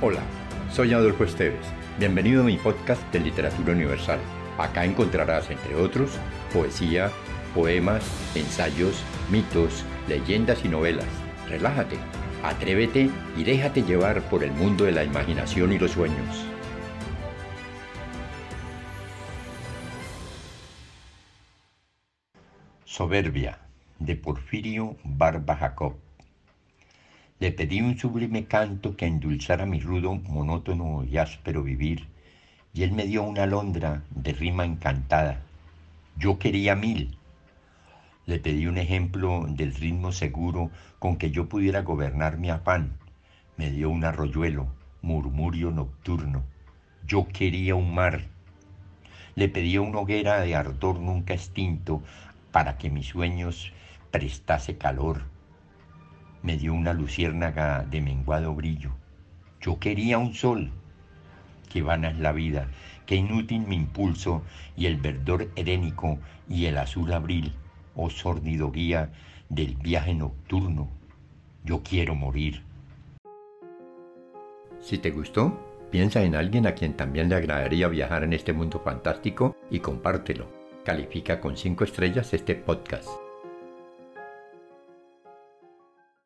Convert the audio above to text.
Hola, soy Adolfo Esteves. Bienvenido a mi podcast de Literatura Universal. Acá encontrarás, entre otros, poesía, poemas, ensayos, mitos, leyendas y novelas. Relájate, atrévete y déjate llevar por el mundo de la imaginación y los sueños. Soberbia, de Porfirio Barba Jacob. Le pedí un sublime canto que endulzara mi rudo, monótono y áspero vivir, y él me dio una alondra de rima encantada. Yo quería mil. Le pedí un ejemplo del ritmo seguro con que yo pudiera gobernar mi afán. Me dio un arroyuelo, murmurio nocturno. Yo quería un mar. Le pedí una hoguera de ardor nunca extinto para que mis sueños prestase calor me dio una luciérnaga de menguado brillo. Yo quería un sol. Qué vana es la vida, qué inútil mi impulso y el verdor herénico y el azul abril, oh sórdido guía del viaje nocturno. Yo quiero morir. Si te gustó, piensa en alguien a quien también le agradaría viajar en este mundo fantástico y compártelo. Califica con 5 estrellas este podcast.